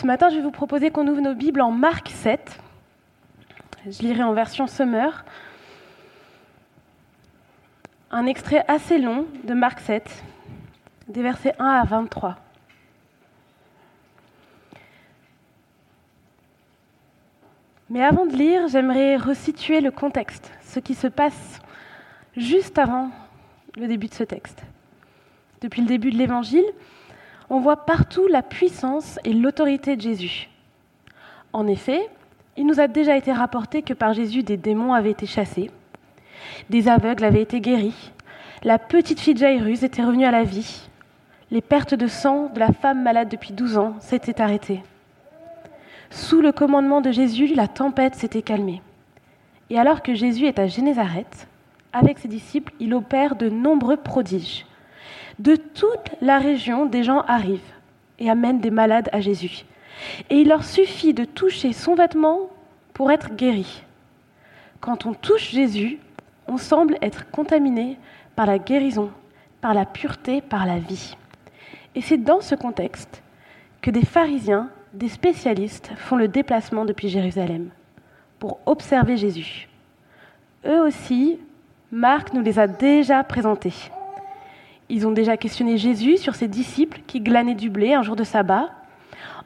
Ce matin, je vais vous proposer qu'on ouvre nos Bibles en Marc 7. Je lirai en version Summer. Un extrait assez long de Marc 7, des versets 1 à 23. Mais avant de lire, j'aimerais resituer le contexte, ce qui se passe juste avant le début de ce texte. Depuis le début de l'Évangile, on voit partout la puissance et l'autorité de Jésus. En effet, il nous a déjà été rapporté que par Jésus, des démons avaient été chassés, des aveugles avaient été guéris, la petite fille de Jairus était revenue à la vie, les pertes de sang de la femme malade depuis 12 ans s'étaient arrêtées. Sous le commandement de Jésus, la tempête s'était calmée. Et alors que Jésus est à Génézareth, avec ses disciples, il opère de nombreux prodiges. De toute la région, des gens arrivent et amènent des malades à Jésus. Et il leur suffit de toucher son vêtement pour être guéri. Quand on touche Jésus, on semble être contaminé par la guérison, par la pureté, par la vie. Et c'est dans ce contexte que des pharisiens des spécialistes font le déplacement depuis Jérusalem pour observer Jésus. Eux aussi, Marc nous les a déjà présentés. Ils ont déjà questionné Jésus sur ses disciples qui glanaient du blé un jour de sabbat.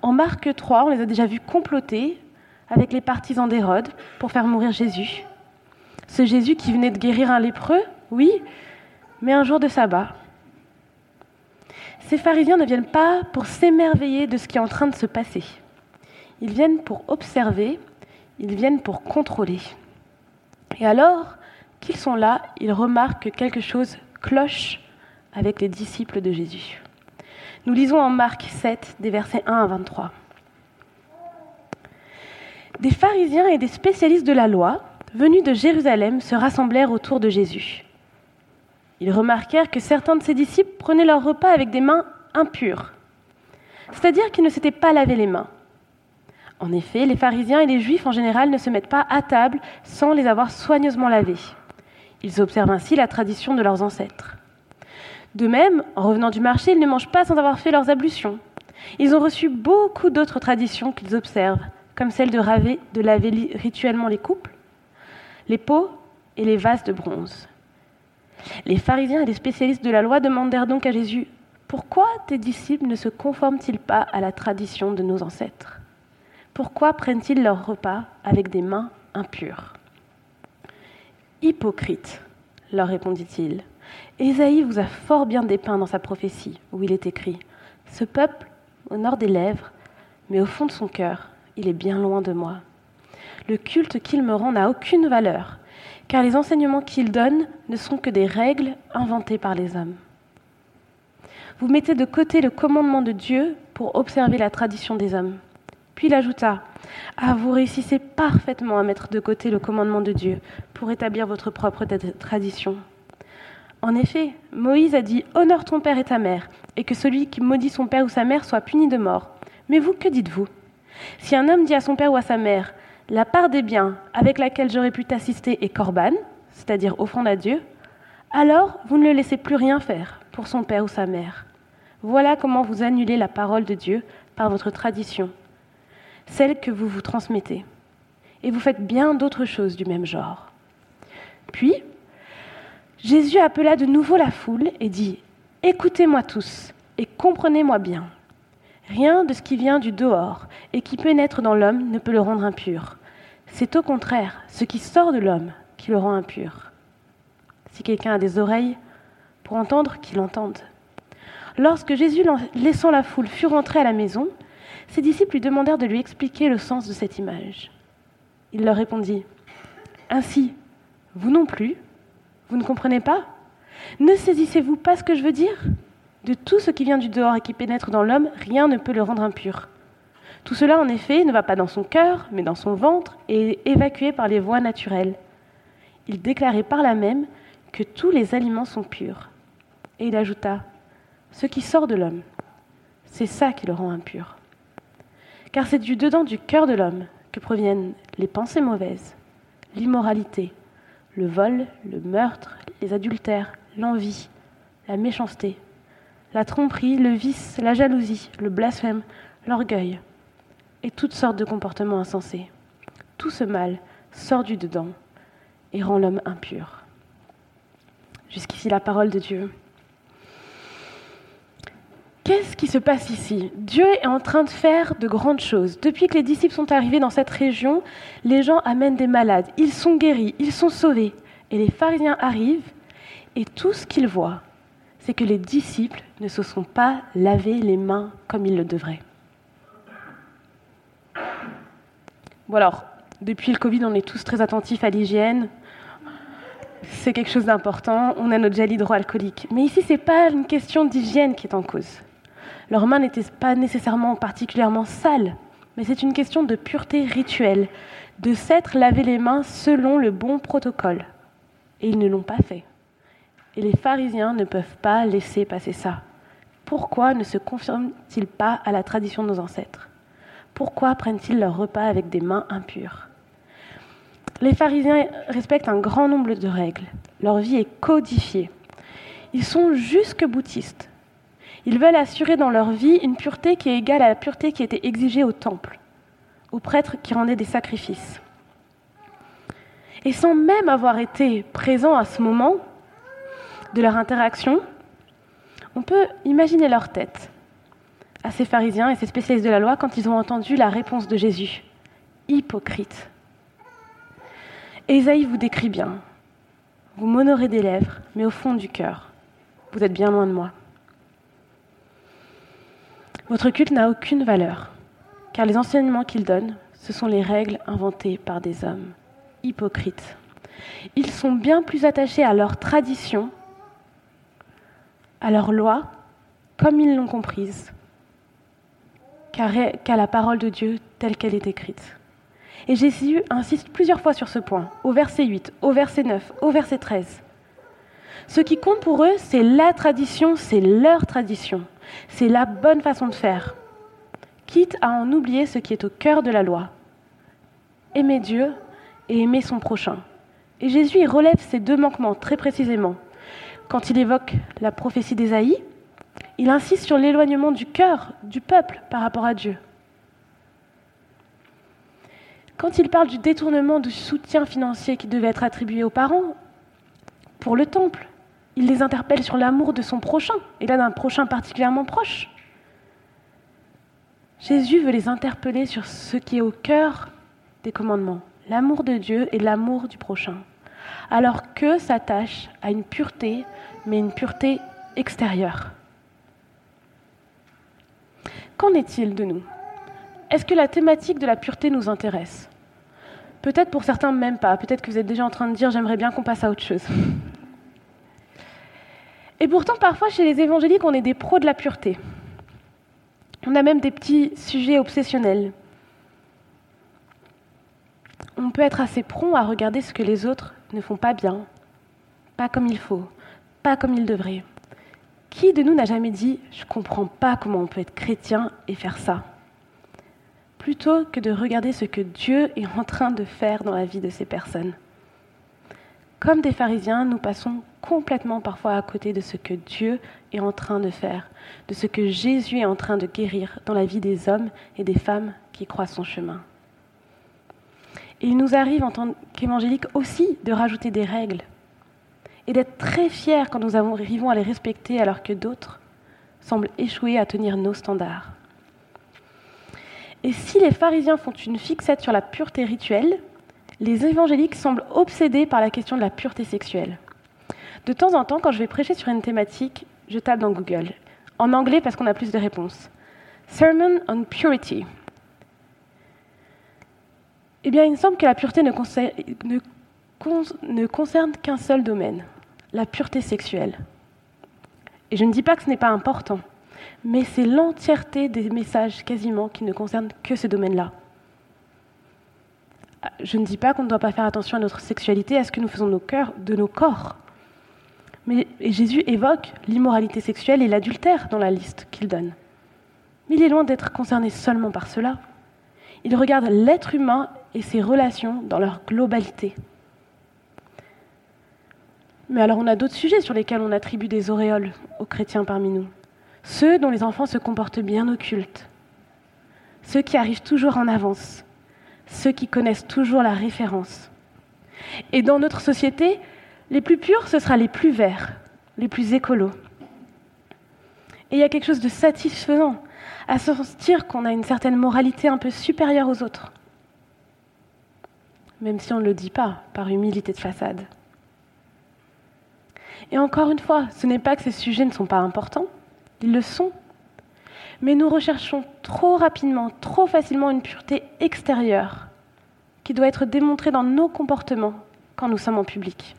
En Marc 3, on les a déjà vus comploter avec les partisans d'Hérode pour faire mourir Jésus. Ce Jésus qui venait de guérir un lépreux, oui, mais un jour de sabbat. Ces pharisiens ne viennent pas pour s'émerveiller de ce qui est en train de se passer. Ils viennent pour observer, ils viennent pour contrôler. Et alors qu'ils sont là, ils remarquent que quelque chose cloche avec les disciples de Jésus. Nous lisons en Marc 7, des versets 1 à 23. Des pharisiens et des spécialistes de la loi, venus de Jérusalem, se rassemblèrent autour de Jésus. Ils remarquèrent que certains de ses disciples prenaient leur repas avec des mains impures, c'est-à-dire qu'ils ne s'étaient pas lavé les mains. En effet, les pharisiens et les juifs en général ne se mettent pas à table sans les avoir soigneusement lavés. Ils observent ainsi la tradition de leurs ancêtres. De même, en revenant du marché, ils ne mangent pas sans avoir fait leurs ablutions. Ils ont reçu beaucoup d'autres traditions qu'ils observent, comme celle de, de laver rituellement les couples, les pots et les vases de bronze. Les pharisiens et les spécialistes de la loi demandèrent donc à Jésus Pourquoi tes disciples ne se conforment-ils pas à la tradition de nos ancêtres? Pourquoi prennent-ils leur repas avec des mains impures? Hypocrite, leur répondit-il. Ésaïe vous a fort bien dépeint dans sa prophétie, où il est écrit Ce peuple honore des lèvres, mais au fond de son cœur, il est bien loin de moi. Le culte qu'il me rend n'a aucune valeur car les enseignements qu'il donne ne sont que des règles inventées par les hommes. Vous mettez de côté le commandement de Dieu pour observer la tradition des hommes. Puis il ajouta Ah, vous réussissez parfaitement à mettre de côté le commandement de Dieu pour établir votre propre tradition. En effet, Moïse a dit Honore ton père et ta mère, et que celui qui maudit son père ou sa mère soit puni de mort. Mais vous, que dites-vous? Si un homme dit à son père ou à sa mère la part des biens avec laquelle j'aurais pu t'assister est corban, c'est-à-dire offrande à Dieu, alors vous ne le laissez plus rien faire pour son père ou sa mère. Voilà comment vous annulez la parole de Dieu par votre tradition, celle que vous vous transmettez. Et vous faites bien d'autres choses du même genre. Puis, Jésus appela de nouveau la foule et dit, Écoutez-moi tous et comprenez-moi bien. Rien de ce qui vient du dehors et qui pénètre dans l'homme ne peut le rendre impur. C'est au contraire ce qui sort de l'homme qui le rend impur. Si quelqu'un a des oreilles pour entendre, qu'il entende. Lorsque Jésus, laissant la foule, fut rentré à la maison, ses disciples lui demandèrent de lui expliquer le sens de cette image. Il leur répondit, Ainsi, vous non plus, vous ne comprenez pas? Ne saisissez-vous pas ce que je veux dire? De tout ce qui vient du dehors et qui pénètre dans l'homme, rien ne peut le rendre impur. Tout cela, en effet, ne va pas dans son cœur, mais dans son ventre, et est évacué par les voies naturelles. Il déclarait par là même que tous les aliments sont purs. Et il ajouta, Ce qui sort de l'homme, c'est ça qui le rend impur. Car c'est du dedans du cœur de l'homme que proviennent les pensées mauvaises, l'immoralité, le vol, le meurtre, les adultères, l'envie, la méchanceté, la tromperie, le vice, la jalousie, le blasphème, l'orgueil. et toutes sortes de comportements insensés. Tout ce mal sort du dedans et rend l'homme impur. Jusqu'ici la parole de Dieu. Qu'est-ce qui se passe ici? Dieu est en train de faire de grandes choses. Depuis que les disciples sont arrivés dans cette région, les gens amènent des malades, ils sont guéris, ils sont sauvés. Et les pharisiens arrivent et tout ce qu'ils voient, c'est que les disciples ne se sont pas lavés les mains comme ils le devraient. Bon alors, depuis le Covid, on est tous très attentifs à l'hygiène. C'est quelque chose d'important. On a notre gel hydroalcoolique. Mais ici, ce n'est pas une question d'hygiène qui est en cause. Leurs mains n'étaient pas nécessairement particulièrement sales, mais c'est une question de pureté rituelle, de s'être lavé les mains selon le bon protocole. Et ils ne l'ont pas fait. Et les pharisiens ne peuvent pas laisser passer ça. Pourquoi ne se confirment-ils pas à la tradition de nos ancêtres? Pourquoi prennent-ils leur repas avec des mains impures? Les pharisiens respectent un grand nombre de règles. Leur vie est codifiée. Ils sont jusque bouddhistes. Ils veulent assurer dans leur vie une pureté qui est égale à la pureté qui était exigée au temple, aux prêtres qui rendaient des sacrifices. Et sans même avoir été présents à ce moment de leur interaction, on peut imaginer leur tête à ces pharisiens et ces spécialistes de la loi quand ils ont entendu la réponse de Jésus. Hypocrite. Ésaïe vous décrit bien. Vous m'honorez des lèvres, mais au fond du cœur, vous êtes bien loin de moi. Votre culte n'a aucune valeur, car les enseignements qu'il donne, ce sont les règles inventées par des hommes hypocrites. Ils sont bien plus attachés à leur tradition, à leur loi, comme ils l'ont comprise, qu'à la parole de Dieu telle qu'elle est écrite. Et Jésus insiste plusieurs fois sur ce point, au verset 8, au verset 9, au verset 13. Ce qui compte pour eux, c'est la tradition, c'est leur tradition. C'est la bonne façon de faire, quitte à en oublier ce qui est au cœur de la loi. Aimer Dieu et aimer son prochain. Et Jésus y relève ces deux manquements très précisément. Quand il évoque la prophétie d'Ésaïe, il insiste sur l'éloignement du cœur du peuple par rapport à Dieu. Quand il parle du détournement du soutien financier qui devait être attribué aux parents pour le temple, il les interpelle sur l'amour de son prochain, et là d'un prochain particulièrement proche. Jésus veut les interpeller sur ce qui est au cœur des commandements, l'amour de Dieu et l'amour du prochain, alors que s'attache à une pureté, mais une pureté extérieure. Qu'en est-il de nous? Est-ce que la thématique de la pureté nous intéresse? Peut-être pour certains même pas, peut-être que vous êtes déjà en train de dire j'aimerais bien qu'on passe à autre chose. Et pourtant, parfois, chez les évangéliques, on est des pros de la pureté. On a même des petits sujets obsessionnels. On peut être assez prompt à regarder ce que les autres ne font pas bien, pas comme il faut, pas comme il devrait. Qui de nous n'a jamais dit Je ne comprends pas comment on peut être chrétien et faire ça Plutôt que de regarder ce que Dieu est en train de faire dans la vie de ces personnes. Comme des pharisiens, nous passons complètement parfois à côté de ce que Dieu est en train de faire, de ce que Jésus est en train de guérir dans la vie des hommes et des femmes qui croient son chemin. Et il nous arrive en tant qu'évangéliques aussi de rajouter des règles et d'être très fiers quand nous arrivons à les respecter alors que d'autres semblent échouer à tenir nos standards. Et si les pharisiens font une fixette sur la pureté rituelle, les évangéliques semblent obsédés par la question de la pureté sexuelle. De temps en temps, quand je vais prêcher sur une thématique, je tape dans Google, en anglais parce qu'on a plus de réponses. Sermon on Purity. Eh bien, il me semble que la pureté ne, concerne, ne concerne qu'un seul domaine, la pureté sexuelle. Et je ne dis pas que ce n'est pas important, mais c'est l'entièreté des messages quasiment qui ne concernent que ce domaine-là je ne dis pas qu'on ne doit pas faire attention à notre sexualité, à ce que nous faisons de nos, cœurs, de nos corps. Mais Jésus évoque l'immoralité sexuelle et l'adultère dans la liste qu'il donne. Mais il est loin d'être concerné seulement par cela. Il regarde l'être humain et ses relations dans leur globalité. Mais alors on a d'autres sujets sur lesquels on attribue des auréoles aux chrétiens parmi nous. Ceux dont les enfants se comportent bien au culte. ceux qui arrivent toujours en avance, ceux qui connaissent toujours la référence. Et dans notre société, les plus purs, ce sera les plus verts, les plus écolos. Et il y a quelque chose de satisfaisant à sentir qu'on a une certaine moralité un peu supérieure aux autres, même si on ne le dit pas par humilité de façade. Et encore une fois, ce n'est pas que ces sujets ne sont pas importants, ils le sont. Mais nous recherchons trop rapidement, trop facilement une pureté extérieure qui doit être démontrée dans nos comportements quand nous sommes en public.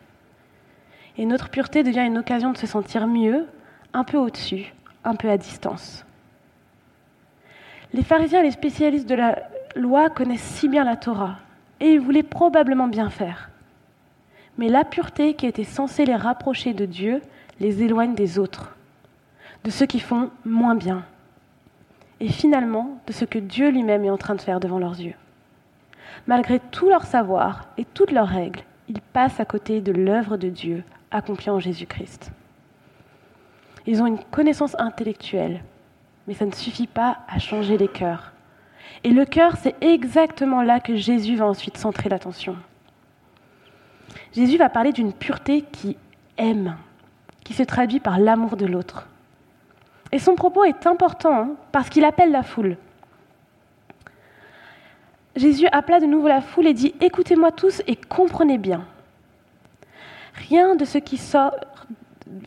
Et notre pureté devient une occasion de se sentir mieux, un peu au-dessus, un peu à distance. Les pharisiens et les spécialistes de la loi connaissent si bien la Torah, et ils voulaient probablement bien faire. Mais la pureté qui était censée les rapprocher de Dieu les éloigne des autres, de ceux qui font moins bien, et finalement de ce que Dieu lui-même est en train de faire devant leurs yeux. Malgré tout leur savoir et toutes leurs règles, ils passent à côté de l'œuvre de Dieu accomplie en Jésus-Christ. Ils ont une connaissance intellectuelle, mais ça ne suffit pas à changer les cœurs. Et le cœur, c'est exactement là que Jésus va ensuite centrer l'attention. Jésus va parler d'une pureté qui aime, qui se traduit par l'amour de l'autre. Et son propos est important hein, parce qu'il appelle la foule. Jésus appela de nouveau la foule et dit Écoutez-moi tous et comprenez bien. Rien de ce qui sort,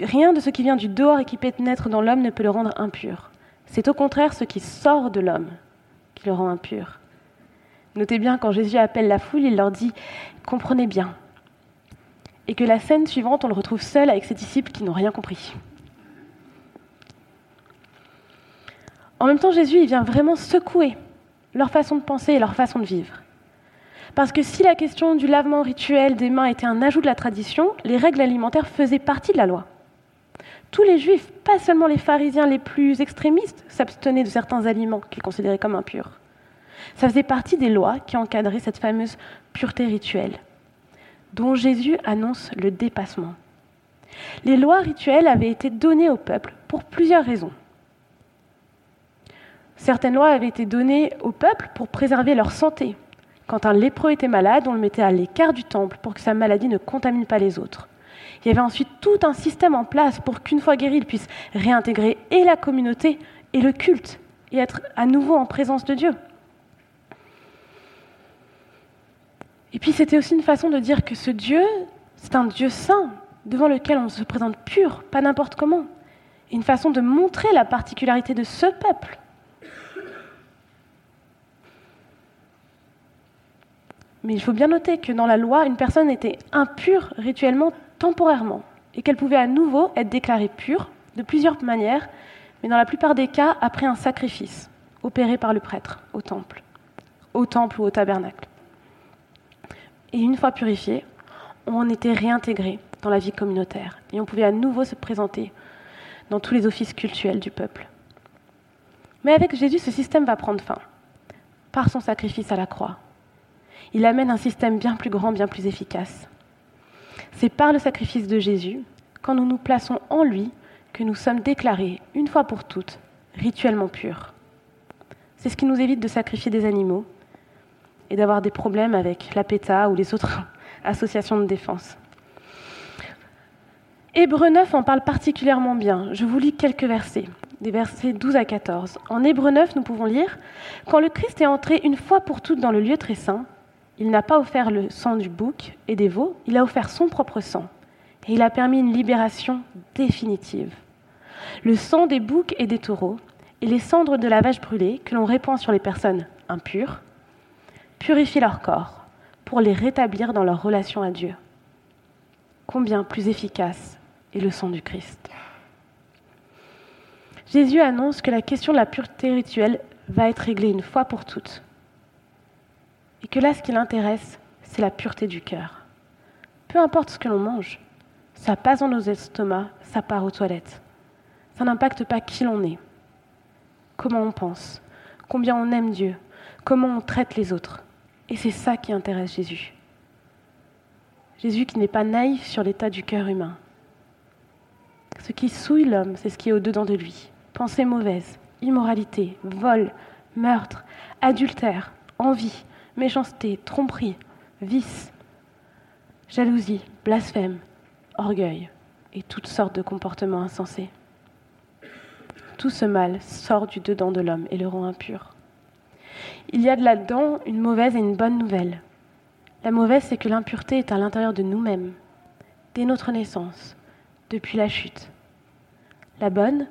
rien de ce qui vient du dehors et qui pénètre dans l'homme ne peut le rendre impur. C'est au contraire ce qui sort de l'homme qui le rend impur. Notez bien, quand Jésus appelle la foule, il leur dit Comprenez bien. Et que la scène suivante, on le retrouve seul avec ses disciples qui n'ont rien compris. En même temps, Jésus, il vient vraiment secouer leur façon de penser et leur façon de vivre. Parce que si la question du lavement rituel des mains était un ajout de la tradition, les règles alimentaires faisaient partie de la loi. Tous les juifs, pas seulement les pharisiens les plus extrémistes, s'abstenaient de certains aliments qu'ils considéraient comme impurs. Ça faisait partie des lois qui encadraient cette fameuse pureté rituelle, dont Jésus annonce le dépassement. Les lois rituelles avaient été données au peuple pour plusieurs raisons. Certaines lois avaient été données au peuple pour préserver leur santé. Quand un lépreux était malade, on le mettait à l'écart du temple pour que sa maladie ne contamine pas les autres. Il y avait ensuite tout un système en place pour qu'une fois guéri, il puisse réintégrer et la communauté et le culte et être à nouveau en présence de Dieu. Et puis c'était aussi une façon de dire que ce Dieu, c'est un Dieu saint devant lequel on se présente pur, pas n'importe comment. Une façon de montrer la particularité de ce peuple Mais il faut bien noter que dans la loi, une personne était impure rituellement temporairement et qu'elle pouvait à nouveau être déclarée pure de plusieurs manières, mais dans la plupart des cas après un sacrifice opéré par le prêtre au temple, au temple ou au tabernacle. Et une fois purifié, on était réintégré dans la vie communautaire et on pouvait à nouveau se présenter dans tous les offices cultuels du peuple. Mais avec Jésus, ce système va prendre fin par son sacrifice à la croix il amène un système bien plus grand, bien plus efficace. C'est par le sacrifice de Jésus, quand nous nous plaçons en lui, que nous sommes déclarés, une fois pour toutes, rituellement purs. C'est ce qui nous évite de sacrifier des animaux et d'avoir des problèmes avec la PETA ou les autres associations de défense. Hébreu 9 en parle particulièrement bien. Je vous lis quelques versets, des versets 12 à 14. En Hébreu 9, nous pouvons lire Quand le Christ est entré une fois pour toutes dans le lieu très saint, il n'a pas offert le sang du bouc et des veaux, il a offert son propre sang. Et il a permis une libération définitive. Le sang des boucs et des taureaux et les cendres de la vache brûlée que l'on répand sur les personnes impures purifient leur corps pour les rétablir dans leur relation à Dieu. Combien plus efficace est le sang du Christ Jésus annonce que la question de la pureté rituelle va être réglée une fois pour toutes et que là, ce qui l'intéresse, c'est la pureté du cœur. Peu importe ce que l'on mange, ça passe dans nos estomacs, ça part aux toilettes. Ça n'impacte pas qui l'on est, comment on pense, combien on aime Dieu, comment on traite les autres. Et c'est ça qui intéresse Jésus. Jésus qui n'est pas naïf sur l'état du cœur humain. Ce qui souille l'homme, c'est ce qui est au-dedans de lui. Pensée mauvaise, immoralité, vol, meurtre, adultère, envie, méchanceté, tromperie, vice, jalousie, blasphème, orgueil et toutes sortes de comportements insensés. Tout ce mal sort du dedans de l'homme et le rend impur. Il y a de là-dedans une mauvaise et une bonne nouvelle. La mauvaise, c'est que l'impureté est à l'intérieur de nous-mêmes, dès notre naissance, depuis la chute. La bonne,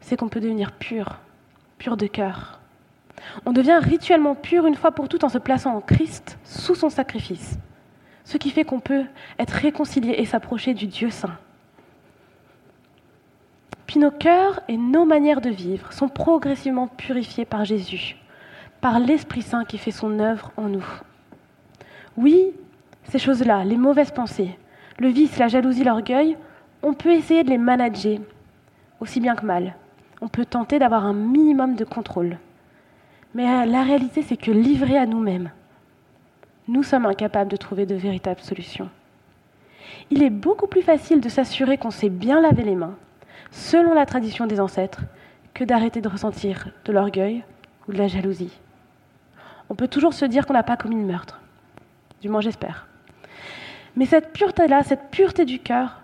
c'est qu'on peut devenir pur, pur de cœur. On devient rituellement pur une fois pour toutes en se plaçant en Christ sous son sacrifice, ce qui fait qu'on peut être réconcilié et s'approcher du Dieu saint. Puis nos cœurs et nos manières de vivre sont progressivement purifiés par Jésus, par l'Esprit Saint qui fait son œuvre en nous. Oui, ces choses-là, les mauvaises pensées, le vice, la jalousie, l'orgueil, on peut essayer de les manager, aussi bien que mal. On peut tenter d'avoir un minimum de contrôle. Mais euh, la réalité, c'est que livrés à nous-mêmes, nous sommes incapables de trouver de véritables solutions. Il est beaucoup plus facile de s'assurer qu'on s'est bien lavé les mains, selon la tradition des ancêtres, que d'arrêter de ressentir de l'orgueil ou de la jalousie. On peut toujours se dire qu'on n'a pas commis de meurtre, du moins j'espère. Mais cette pureté-là, cette pureté du cœur,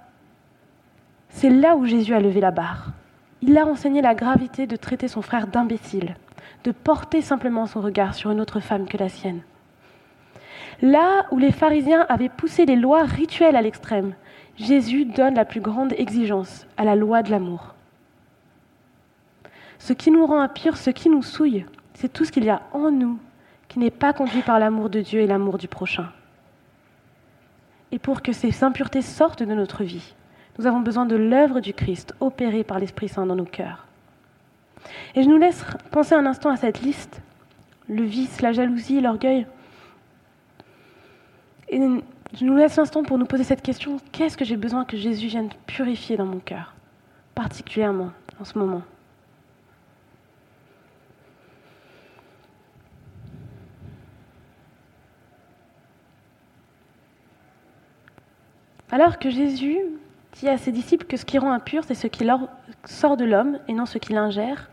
c'est là où Jésus a levé la barre. Il a enseigné la gravité de traiter son frère d'imbécile, de porter simplement son regard sur une autre femme que la sienne. Là où les pharisiens avaient poussé les lois rituelles à l'extrême, Jésus donne la plus grande exigence à la loi de l'amour. Ce qui nous rend impurs, ce qui nous souille, c'est tout ce qu'il y a en nous qui n'est pas conduit par l'amour de Dieu et l'amour du prochain. Et pour que ces impuretés sortent de notre vie, nous avons besoin de l'œuvre du Christ opérée par l'Esprit Saint dans nos cœurs. Et je nous laisse penser un instant à cette liste, le vice, la jalousie, l'orgueil. Et je nous laisse l'instant pour nous poser cette question, qu'est-ce que j'ai besoin que Jésus vienne purifier dans mon cœur, particulièrement en ce moment? Alors que Jésus dit à ses disciples que ce qui rend impur, c'est ce qui sort de l'homme et non ce qui l'ingère,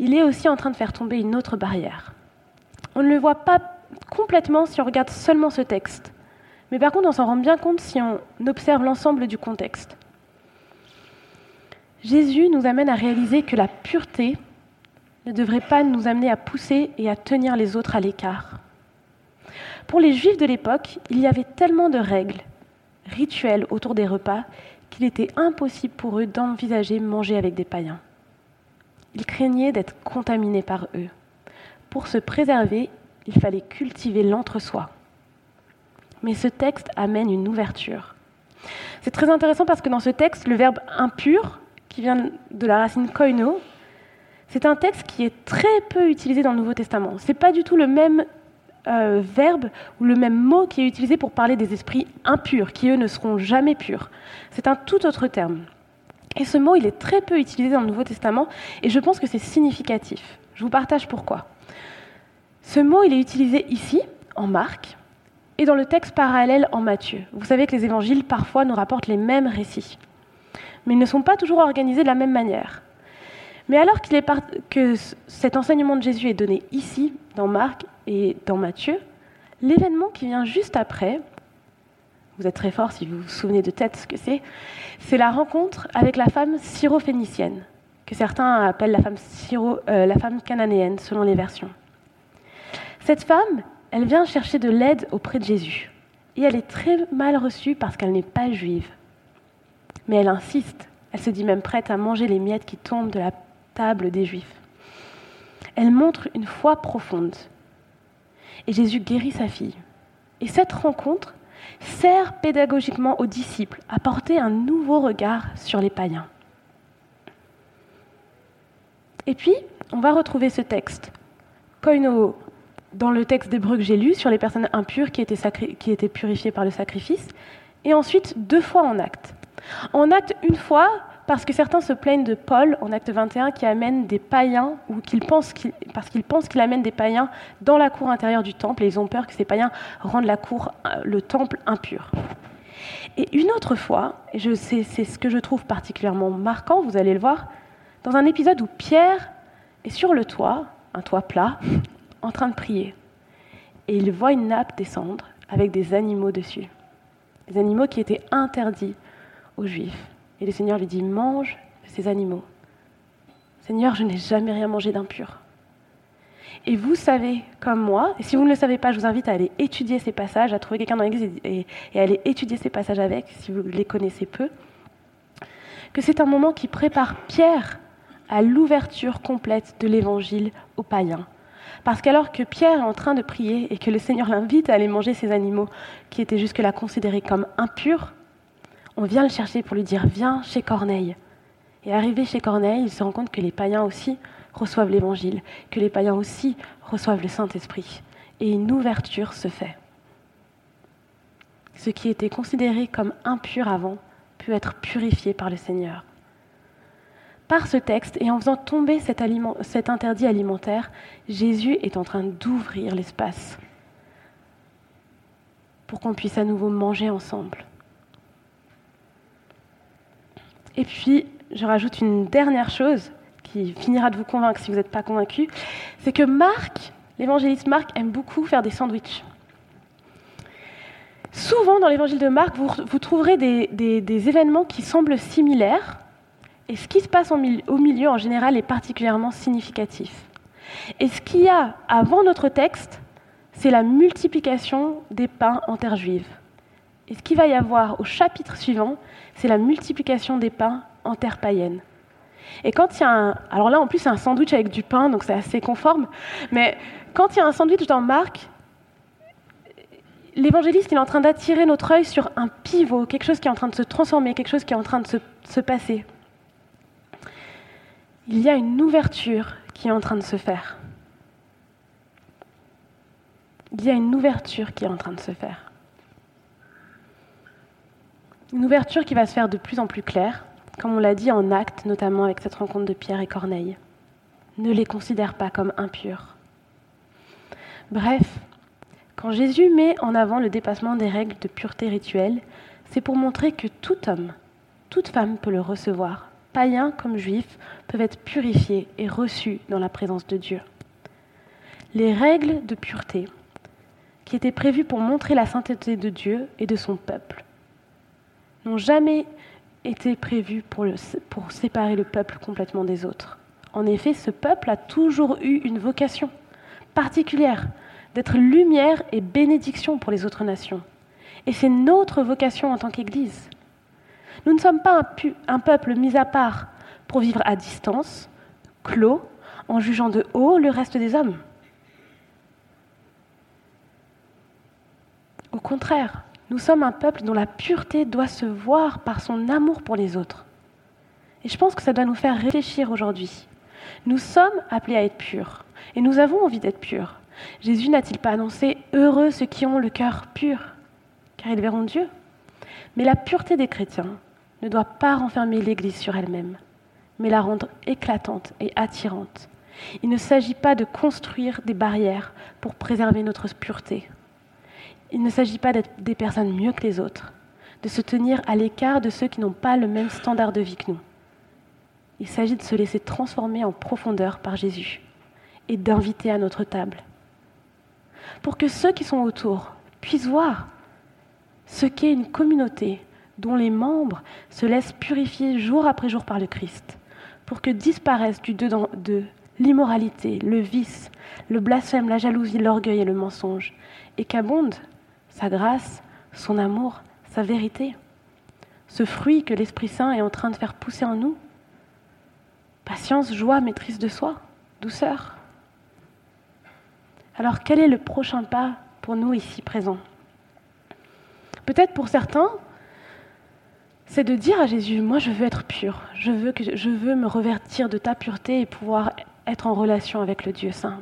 il est aussi en train de faire tomber une autre barrière. On ne le voit pas complètement si on regarde seulement ce texte, mais par contre on s'en rend bien compte si on observe l'ensemble du contexte. Jésus nous amène à réaliser que la pureté ne devrait pas nous amener à pousser et à tenir les autres à l'écart. Pour les Juifs de l'époque, il y avait tellement de règles, rituels autour des repas qu'il était impossible pour eux d'envisager manger avec des païens. Ils craignaient d'être contaminés par eux. Pour se préserver, il fallait cultiver l'entre-soi. Mais ce texte amène une ouverture. C'est très intéressant parce que dans ce texte, le verbe impur, qui vient de la racine koino, c'est un texte qui est très peu utilisé dans le Nouveau Testament. Ce n'est pas du tout le même euh, verbe ou le même mot qui est utilisé pour parler des esprits impurs, qui eux ne seront jamais purs. C'est un tout autre terme. Et ce mot, il est très peu utilisé dans le Nouveau Testament, et je pense que c'est significatif. Je vous partage pourquoi. Ce mot, il est utilisé ici, en Marc, et dans le texte parallèle en Matthieu. Vous savez que les évangiles, parfois, nous rapportent les mêmes récits. Mais ils ne sont pas toujours organisés de la même manière. Mais alors que cet enseignement de Jésus est donné ici, dans Marc, et dans Matthieu, l'événement qui vient juste après, vous êtes très fort si vous vous souvenez de tête ce que c'est, c'est la rencontre avec la femme syrophénicienne, que certains appellent la femme, syro, euh, la femme cananéenne selon les versions. Cette femme, elle vient chercher de l'aide auprès de Jésus. Et elle est très mal reçue parce qu'elle n'est pas juive. Mais elle insiste, elle se dit même prête à manger les miettes qui tombent de la table des juifs. Elle montre une foi profonde et Jésus guérit sa fille. Et cette rencontre sert pédagogiquement aux disciples à porter un nouveau regard sur les païens. Et puis, on va retrouver ce texte, koino, dans le texte d'Hébreu que j'ai lu sur les personnes impures qui étaient, qui étaient purifiées par le sacrifice, et ensuite deux fois en acte. En acte, une fois, parce que certains se plaignent de Paul en acte 21 qui amène des païens, ou parce qu'ils pensent qu'il amène des païens dans la cour intérieure du temple, et ils ont peur que ces païens rendent la cour, euh, le temple impur. Et une autre fois, et c'est ce que je trouve particulièrement marquant, vous allez le voir, dans un épisode où Pierre est sur le toit un toit plat, en train de prier. Et il voit une nappe descendre avec des animaux dessus. Des animaux qui étaient interdits aux Juifs. Et le Seigneur lui dit, mange ces animaux. Seigneur, je n'ai jamais rien mangé d'impur. Et vous savez, comme moi, et si vous ne le savez pas, je vous invite à aller étudier ces passages, à trouver quelqu'un dans l'église et, à aller étudier ces passages avec, si vous les connaissez peu, que c'est un moment qui prépare Pierre à l'ouverture complète de l'évangile aux païens. Parce qu'alors que Pierre est en train de prier et que le Seigneur l'invite à aller manger ces animaux qui étaient jusque-là considérés comme impurs, on vient le chercher pour lui dire Viens chez Corneille. Et arrivé chez Corneille, il se rend compte que les païens aussi reçoivent l'Évangile, que les païens aussi reçoivent le Saint-Esprit. Et une ouverture se fait. Ce qui était considéré comme impur avant peut être purifié par le Seigneur. Par ce texte, et en faisant tomber cet, cet interdit alimentaire, Jésus est en train d'ouvrir l'espace pour qu'on puisse à nouveau manger ensemble. Et puis, je rajoute une dernière chose qui finira de vous convaincre si vous n'êtes pas convaincu, c'est que Marc, l'évangéliste Marc, aime beaucoup faire des sandwichs. Souvent dans l'évangile de Marc, vous, trouverez des, événements qui semblent similaires, et ce qui se passe au milieu en général est particulièrement significatif. Et ce qu'il y a avant notre texte, c'est la multiplication des pains en terre juive. Et ce qu'il va y avoir au chapitre suivant, c'est la multiplication des pains en terre païenne. Et quand il y a un... Alors là, en plus, c'est un sandwich avec du pain, donc c'est assez conforme. Mais quand il y a un sandwich dans Marc, l'évangéliste, il est en train d'attirer notre œil sur un pivot, quelque chose qui est en train de se transformer, quelque chose qui est en train de se, se passer. Il y a une ouverture qui est en train de se faire. Il y a une ouverture qui est en train de se faire. Une ouverture qui va se faire de plus en plus claire, comme on l'a dit en acte, notamment avec cette rencontre de Pierre et Corneille. Ne les considère pas comme impurs. Bref, quand Jésus met en avant le dépassement des règles de pureté rituelle, c'est pour montrer que tout homme, toute femme peut le recevoir. Païens comme juifs peuvent être purifiés et reçus dans la présence de Dieu. Les règles de pureté, qui étaient prévues pour montrer la sainteté de Dieu et de son peuple, n'ont jamais était prévu pour, séparer le peuple complètement des autres. En effet, ce peuple a toujours eu une vocation particulière d'être lumière et bénédiction pour les autres nations. Et c'est notre vocation en tant qu'Église. Nous ne sommes pas un, peuple mis à part pour vivre à distance, clos, en jugeant de haut le reste des hommes. Au contraire, nous sommes un peuple dont la pureté doit se voir par son amour pour les autres. Et je pense que ça doit nous faire réfléchir aujourd'hui. Nous sommes appelés à être purs, et nous avons envie d'être purs. Jésus n'a-t-il pas annoncé Heureux ceux qui ont le cœur pur, car ils verront Dieu Mais la pureté des chrétiens ne doit pas renfermer l'Église sur elle-même, mais la rendre éclatante et attirante. Il ne s'agit pas de construire des barrières pour préserver notre pureté, il ne s'agit pas d'être des personnes mieux que les autres, de se tenir à l'écart de ceux qui n'ont pas le même standard de vie que nous. Il s'agit de se laisser transformer en profondeur par Jésus et d'inviter à notre table. Pour que ceux qui sont autour puissent voir ce qu'est une communauté dont les membres se laissent purifier jour après jour par le Christ, pour que disparaissent du dedans de l'immoralité, le vice, le blasphème, la jalousie, l'orgueil et le mensonge, et qu'abonde sa grâce, son amour, sa vérité. Ce fruit que l'Esprit Saint est en train de faire pousser en nous. Patience, joie, maîtrise de soi, douceur. Alors quel est le prochain pas pour nous ici présents? Peut-être pour certains, c'est de dire à Jésus, moi je veux être pur, je veux, que, je veux me revertir de ta pureté et pouvoir être en relation avec le Dieu Saint.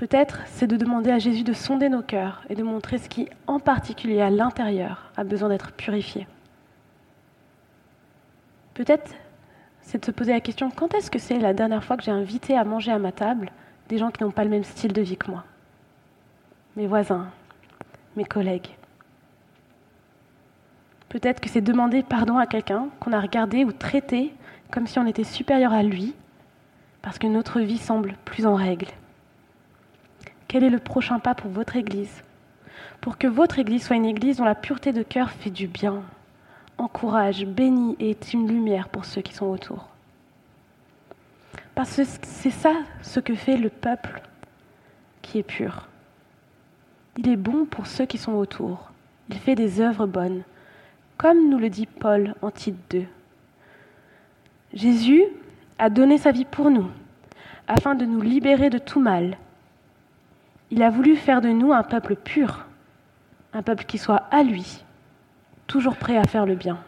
Peut-être c'est de demander à Jésus de sonder nos cœurs et de montrer ce qui, en particulier à l'intérieur, a besoin d'être purifié. Peut-être c'est de se poser la question quand est-ce que c'est la dernière fois que j'ai invité à manger à ma table des gens qui n'ont pas le même style de vie que moi? Mes voisins, mes collègues. Peut-être que c'est demander pardon à quelqu'un qu'on a regardé ou traité comme si on était supérieur à lui parce que notre vie semble plus en règle. Quel est le prochain pas pour votre Église? Pour que votre Église soit une Église dont la pureté de cœur fait du bien, encourage, bénit et est une lumière pour ceux qui sont autour. Parce que c'est ça ce que fait le peuple qui est pur. Il est bon pour ceux qui sont autour. Il fait des œuvres bonnes, comme nous le dit Paul en Tite 2. Jésus a donné sa vie pour nous, afin de nous libérer de tout mal. Il a voulu faire de nous un peuple pur, un peuple qui soit à lui, toujours prêt à faire le bien.